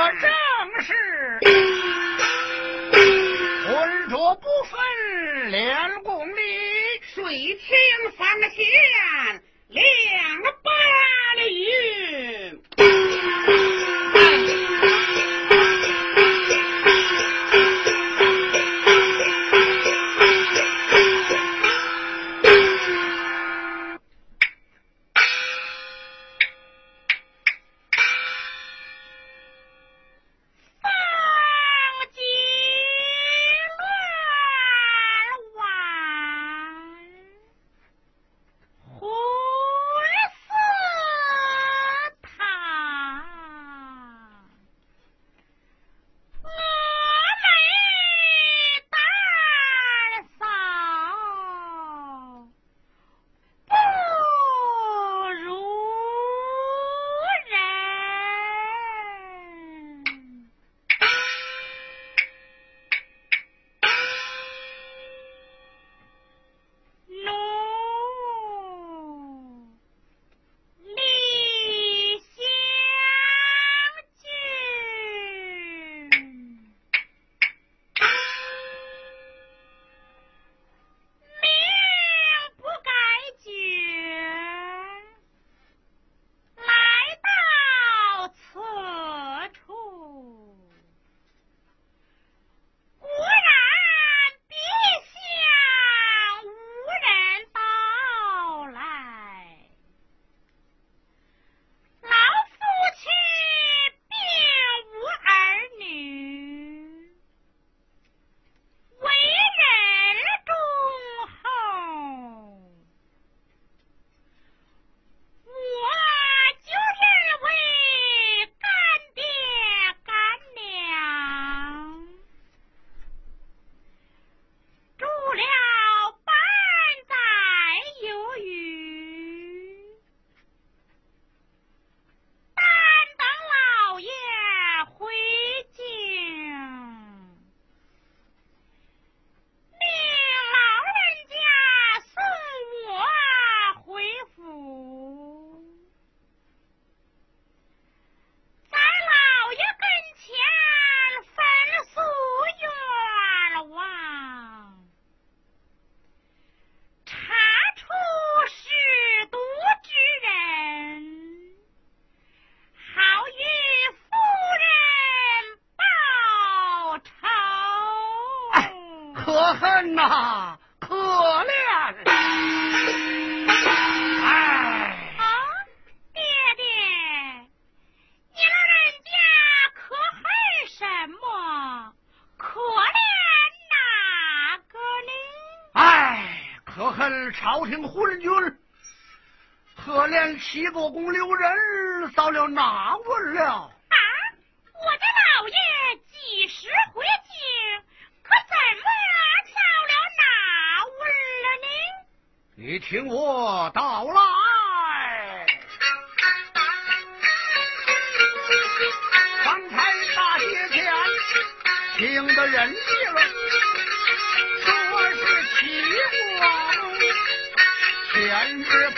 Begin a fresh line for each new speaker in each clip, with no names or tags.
我
正是。浑浊不分两公里
水清方
向。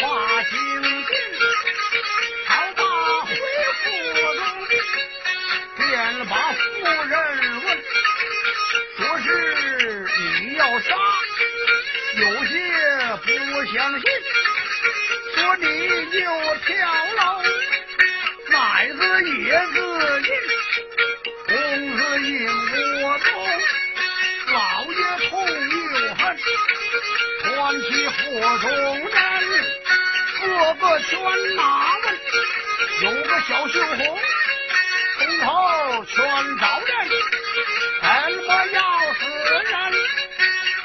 华清宫好大回
府中便把夫人问说是你要杀有些不相信。说你又跳楼哪一个也是你公子引我中老爷痛又恨端起火中种个个圈马问有个小绣红从头圈着人怎么要死人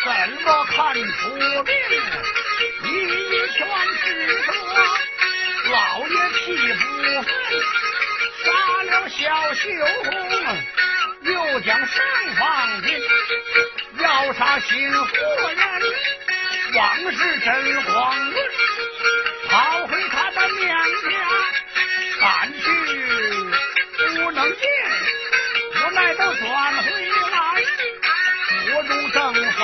怎么看出病一拳是折老爷气不愤杀了小绣红又将上放揭要杀新妇人往事真光荣跑回他的娘家，赶去不能见，无奈都转回来，不入正发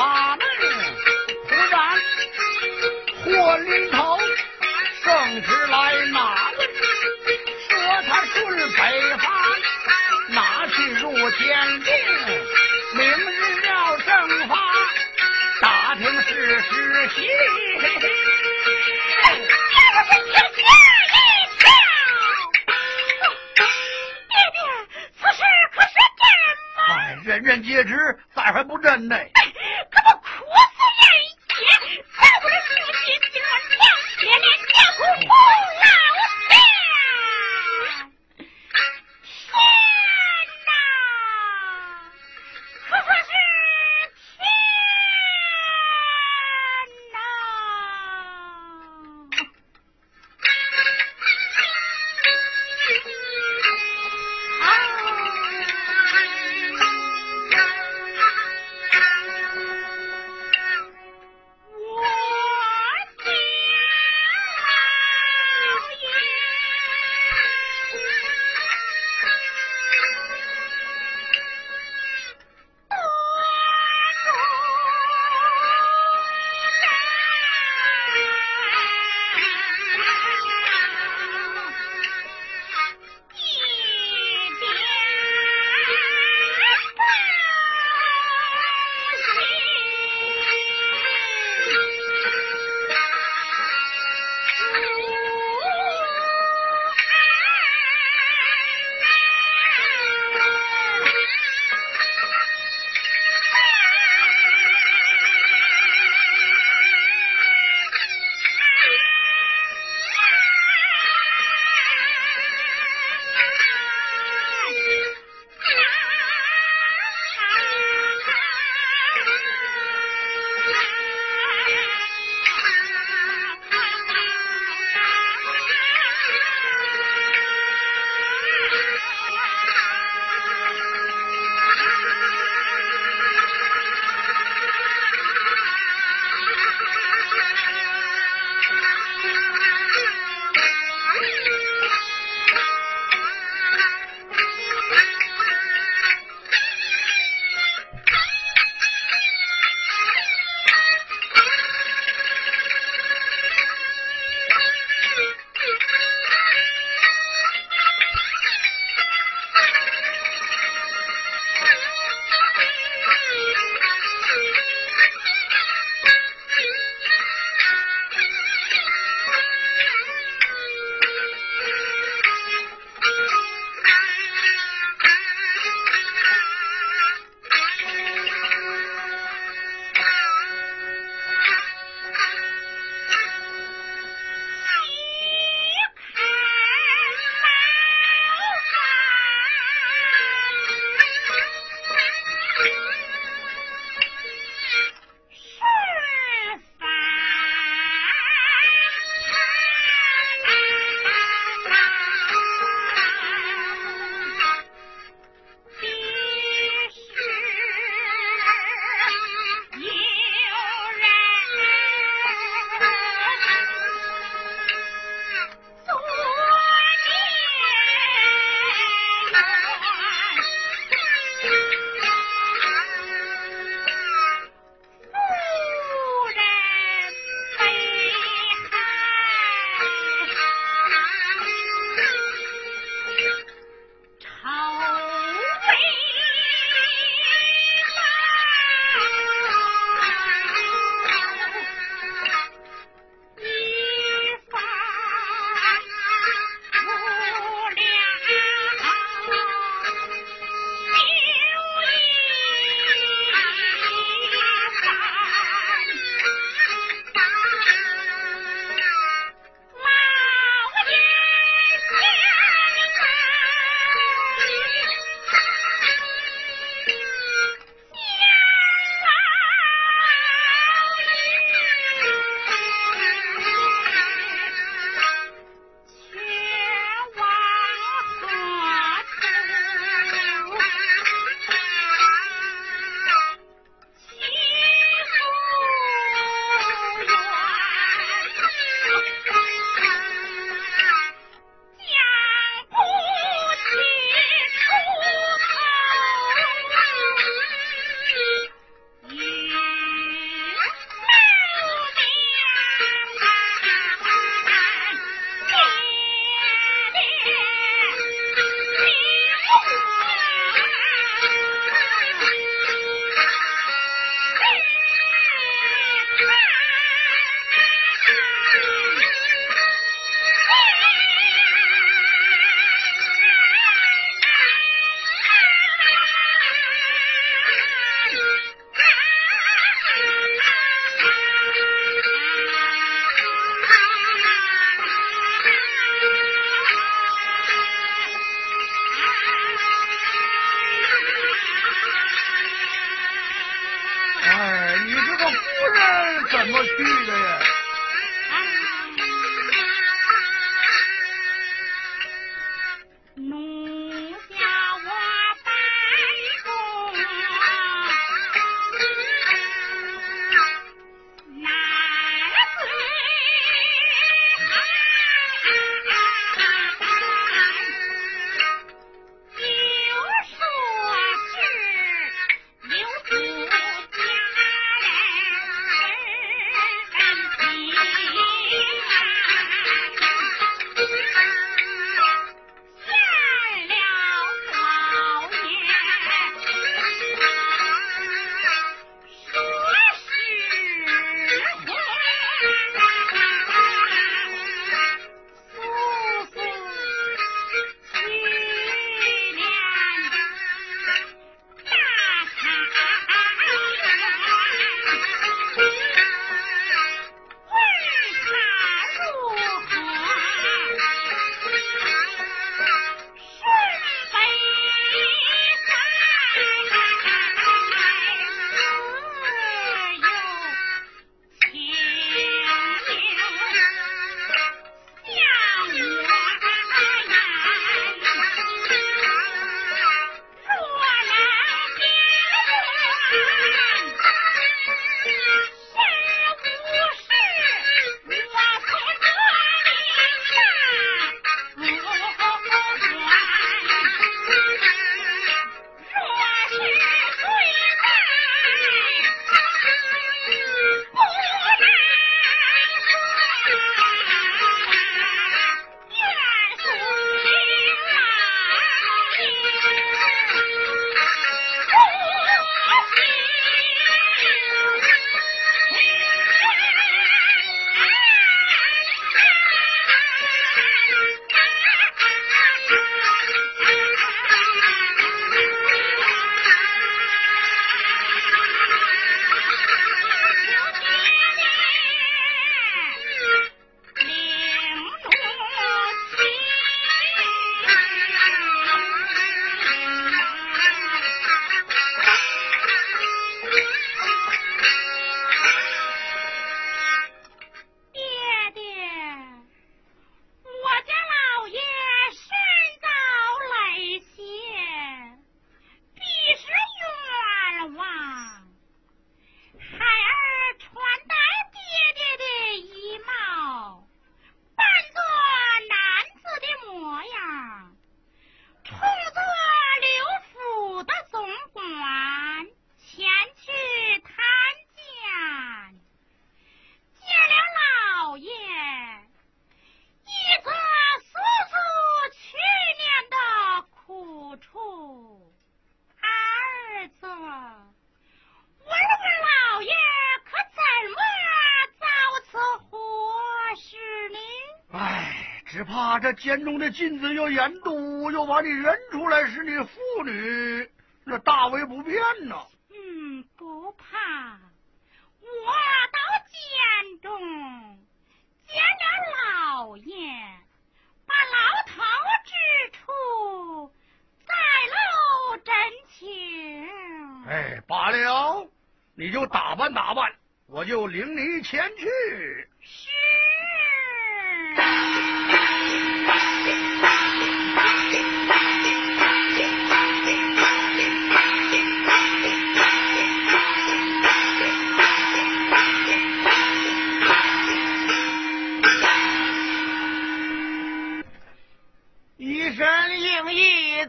监中的镜子又严毒，又把你认出来是你妇女，那大为不便
呢。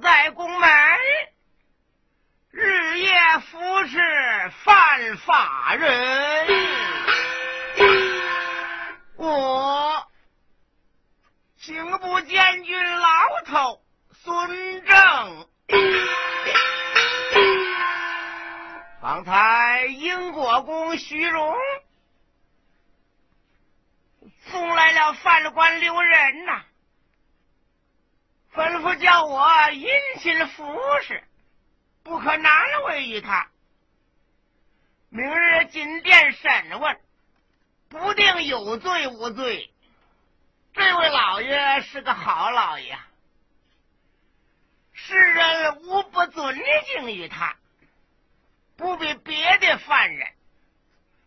在宫门，日夜服侍犯法人。我刑部监军老头孙正，方才英国公徐荣送来了犯官留人呐。吩咐叫我殷勤服侍，不可难为于他。明日进殿审问，不定有罪无罪。这位老爷是个好老爷，世人无不尊敬于他，不比别的犯人。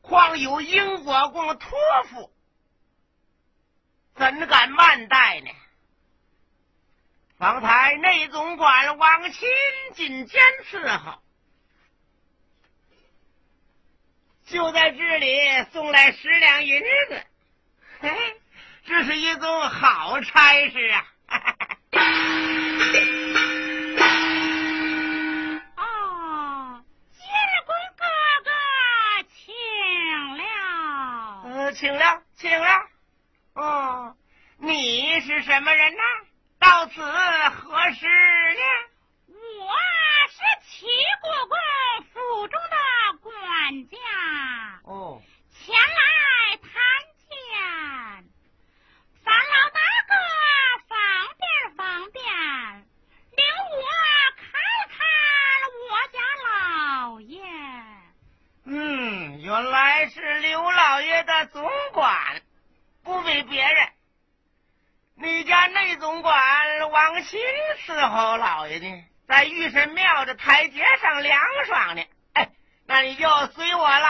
况有英国公托付，怎敢慢待呢？方才内总管王钦进监伺候，就在这里送来十两银子，嘿，这是一宗好差事啊！
哦，监公哥哥请了，
嗯，请了，请了，哦。
你是什么人呢？到此何时呢？
我是齐国公府中的管家。
哦。
前来参见，烦老大哥方便方便，领我看看我家老爷。
嗯，原来是刘老爷的总管，不比别人。内总管王鑫伺候老爷呢，在御神庙的台阶上凉爽呢。哎，那你就随我来。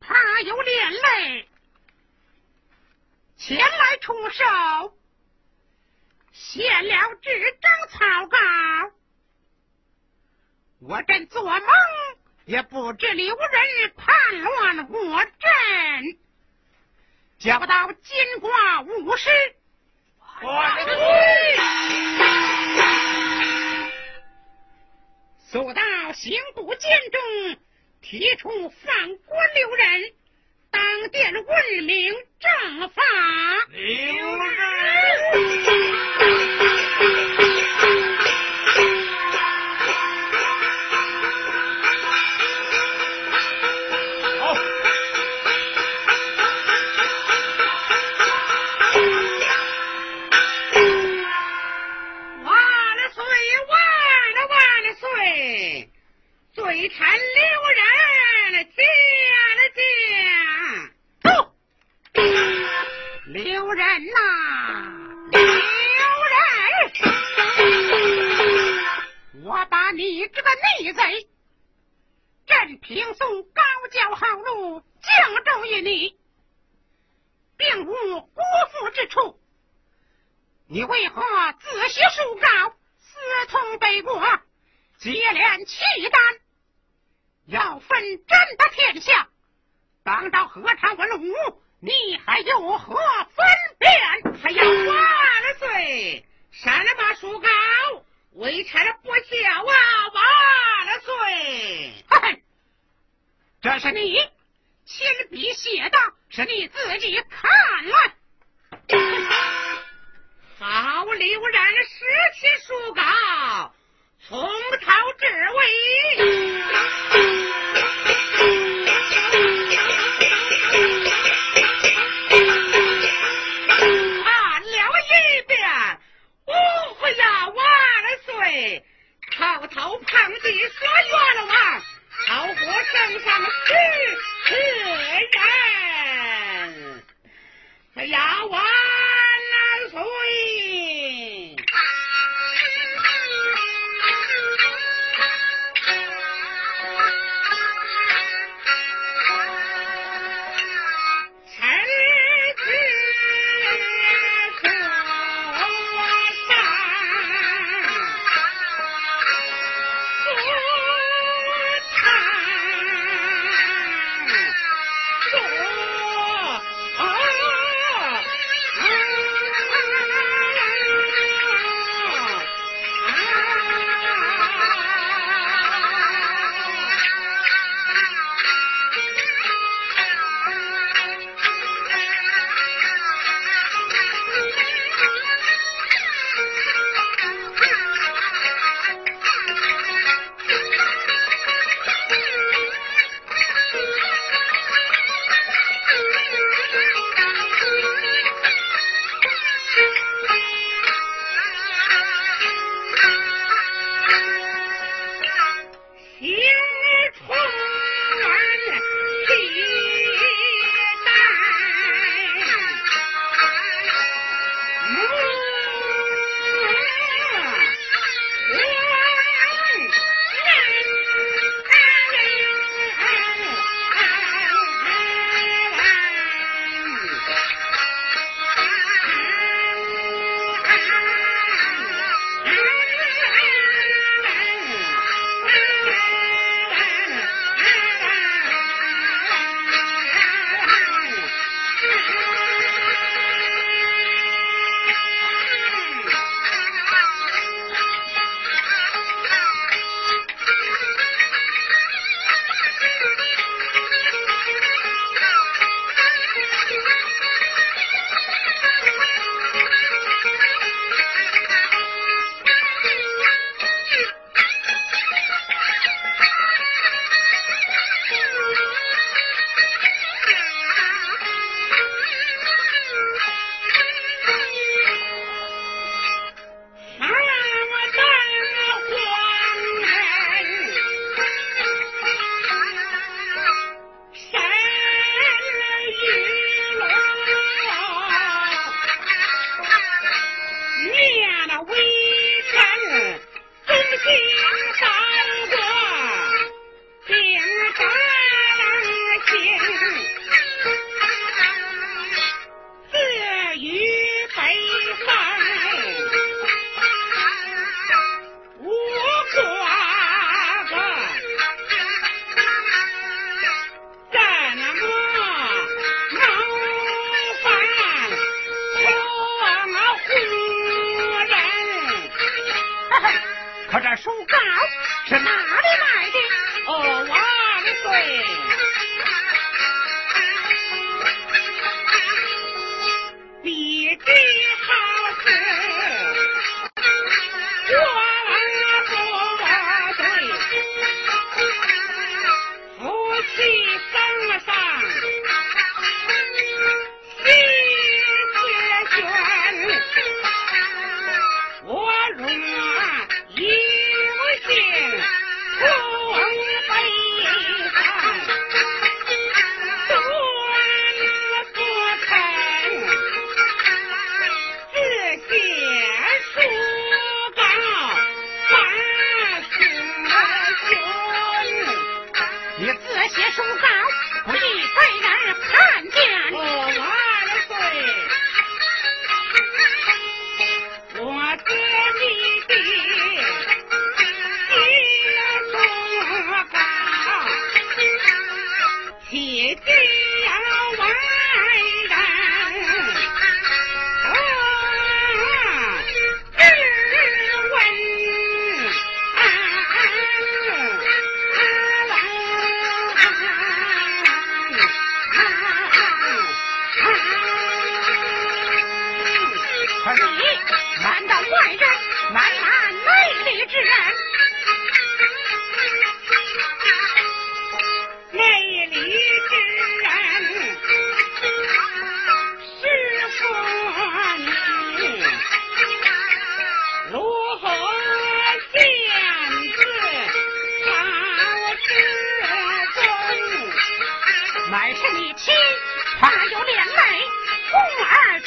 怕
有
连累，前来
出手，写了纸张草稿。我正做梦，也不知刘人叛乱我朕，叫到金挂武士，
我来。
索到刑部监中。提出放官留人，当殿问明正法。
刘
罪臣留人见了见，走，留人呐，留人！我把你这个逆贼，朕平送高教好路，降重于你，并无辜负之处。你为何自写书稿，私通北国，接连契丹？要分朕的天下，当朝何尝文武？你还有何分辨？还要万岁！删了把书稿，为臣不孝啊！万岁！嘿，这是你亲笔写的，是你自己看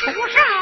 他说是。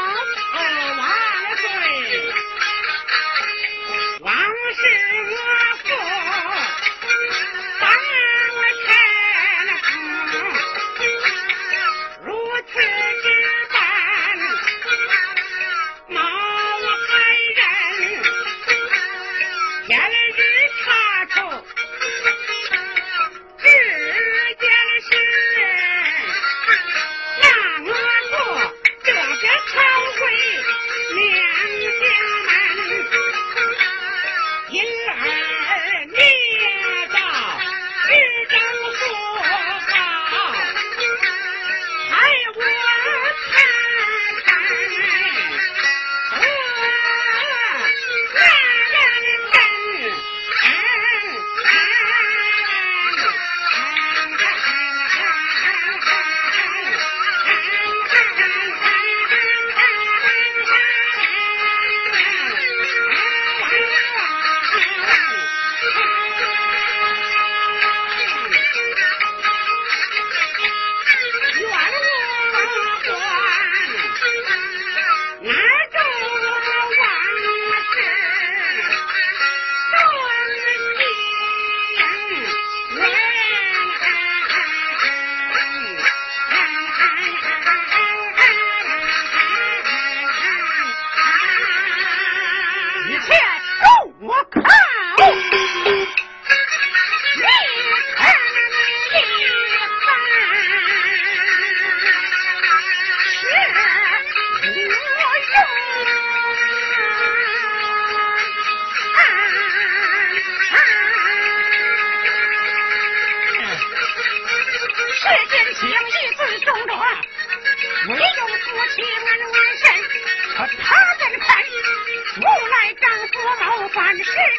是。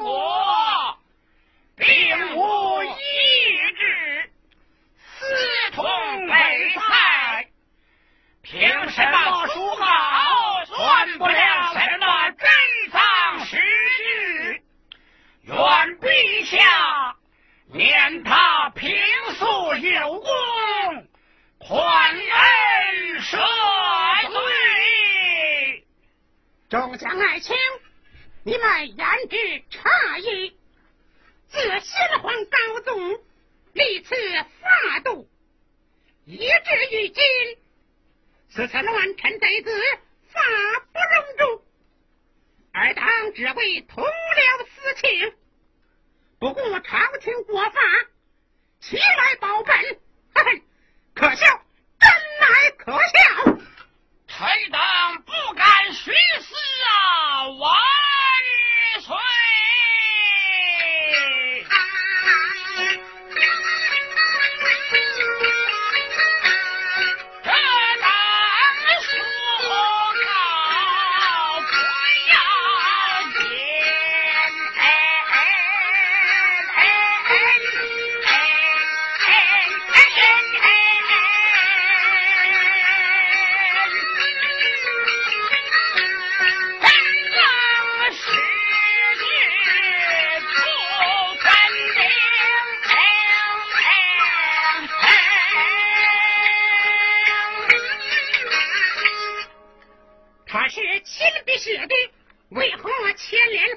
我，并无意志，私通北蔡。凭什么书稿算不了什么珍藏史据？愿陛下念他平素有功，宽恩赦罪。
众将爱卿，你们言之差矣。自先皇高宗历次法度，以至于今，此次乱臣贼子法不容诛，尔当只为同僚私情，不顾朝廷国法，起来保本，嘿嘿，可笑，真乃可笑！
臣等不敢徇私啊！王岁！
写的，为何我牵连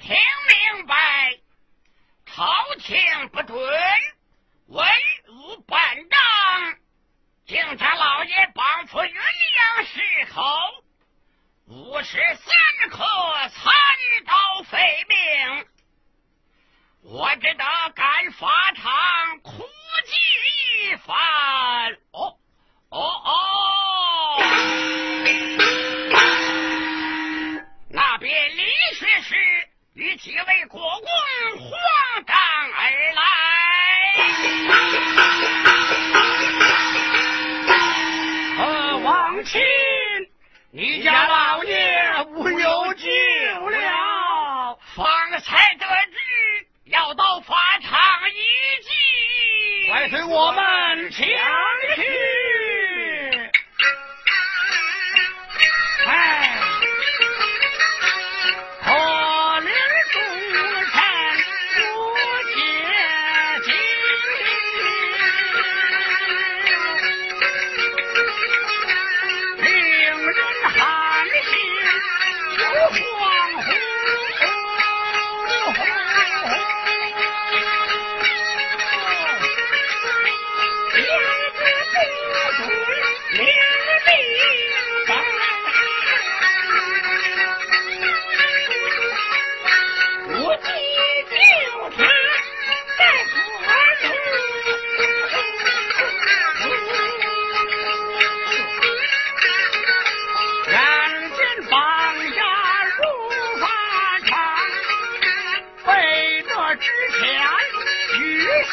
听明
白，朝廷不准文武办当，敬他老爷绑赴云阳市口，五十三刻残刀废命。我只得赶法场哭祭一番。哦，哦哦。与几位国公慌张而来。呃，王亲，你家老爷无有救了，方才得知要到法场一
祭，快随我们前去。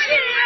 谢。